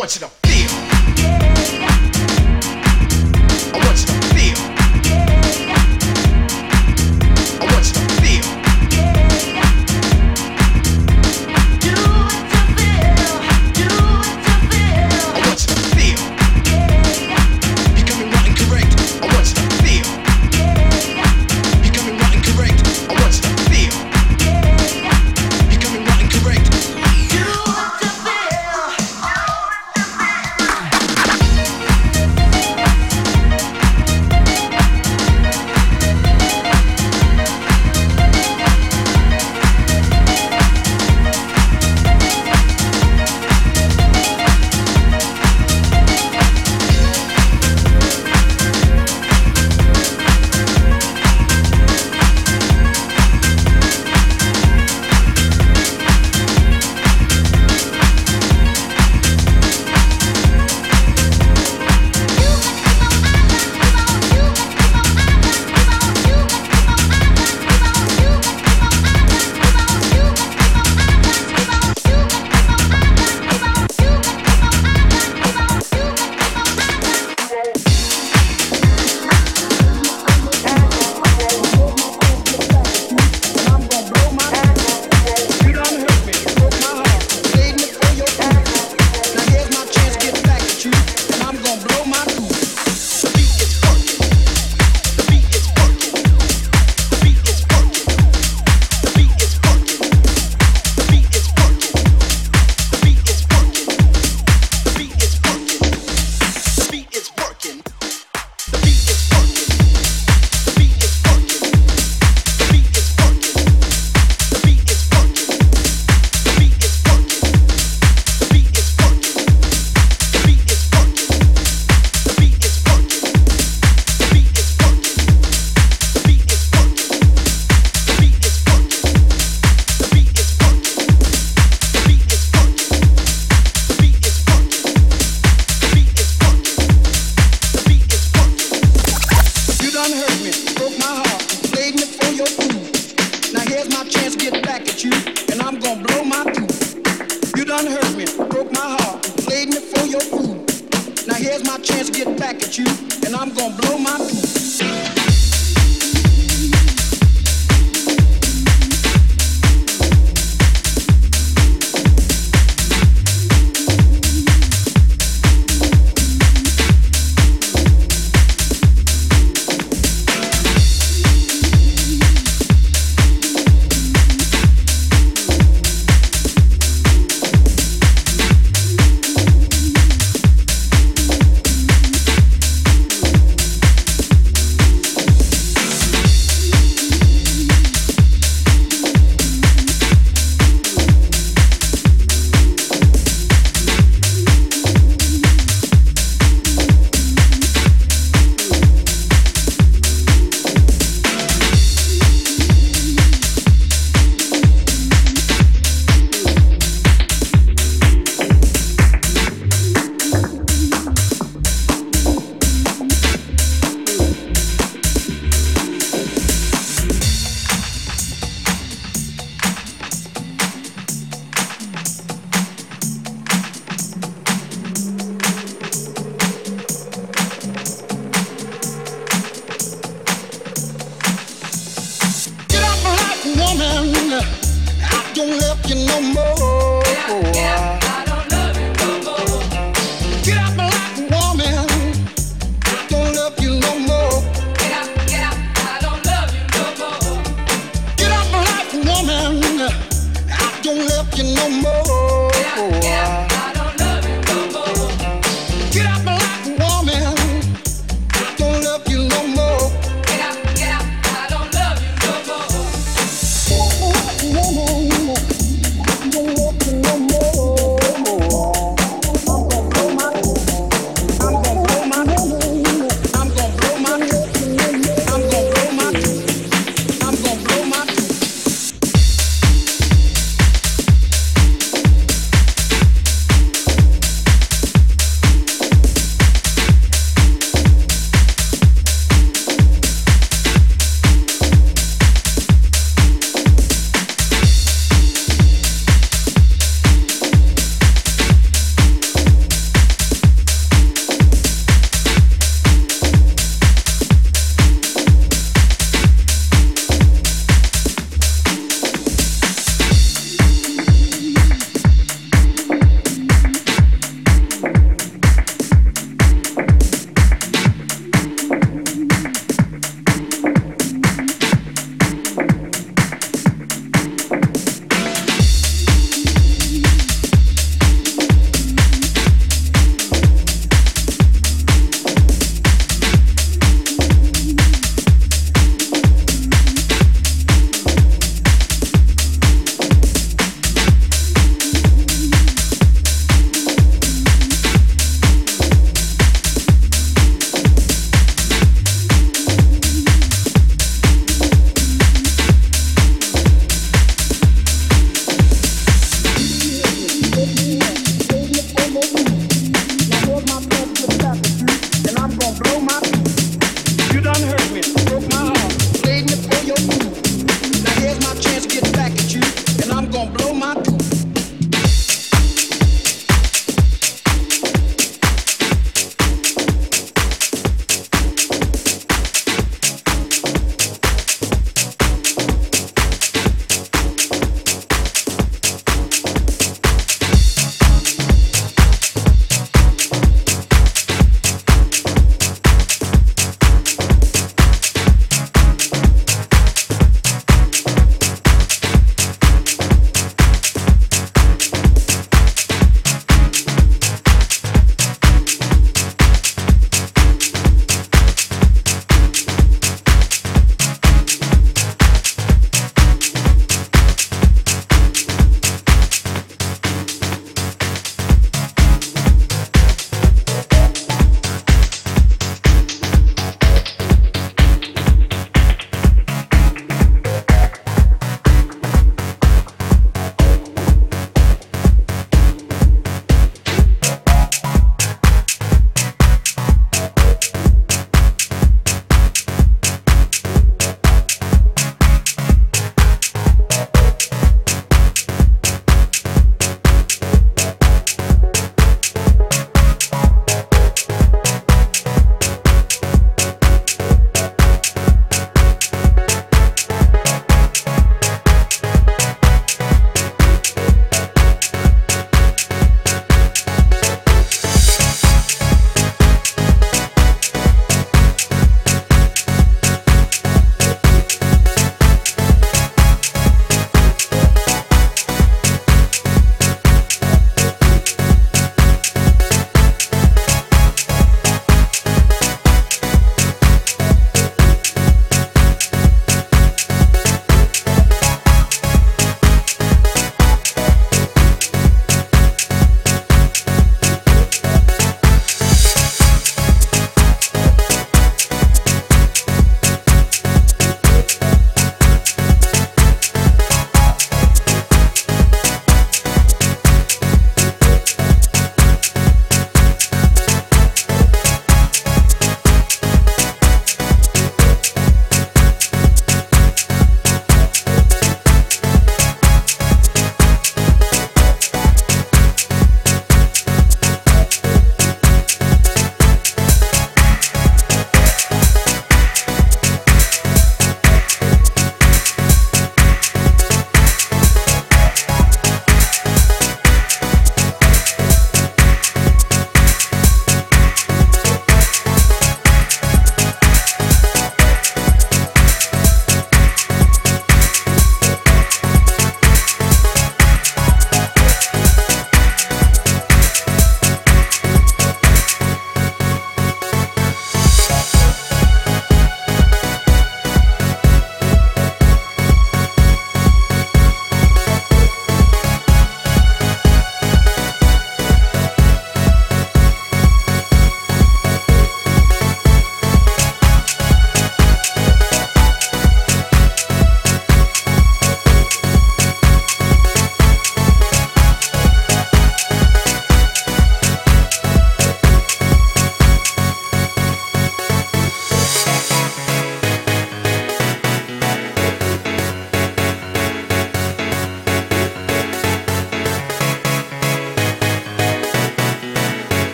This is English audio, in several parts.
want you to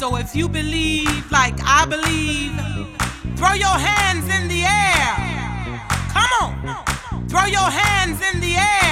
So if you believe like I believe, throw your hands in the air. Come on. Throw your hands in the air.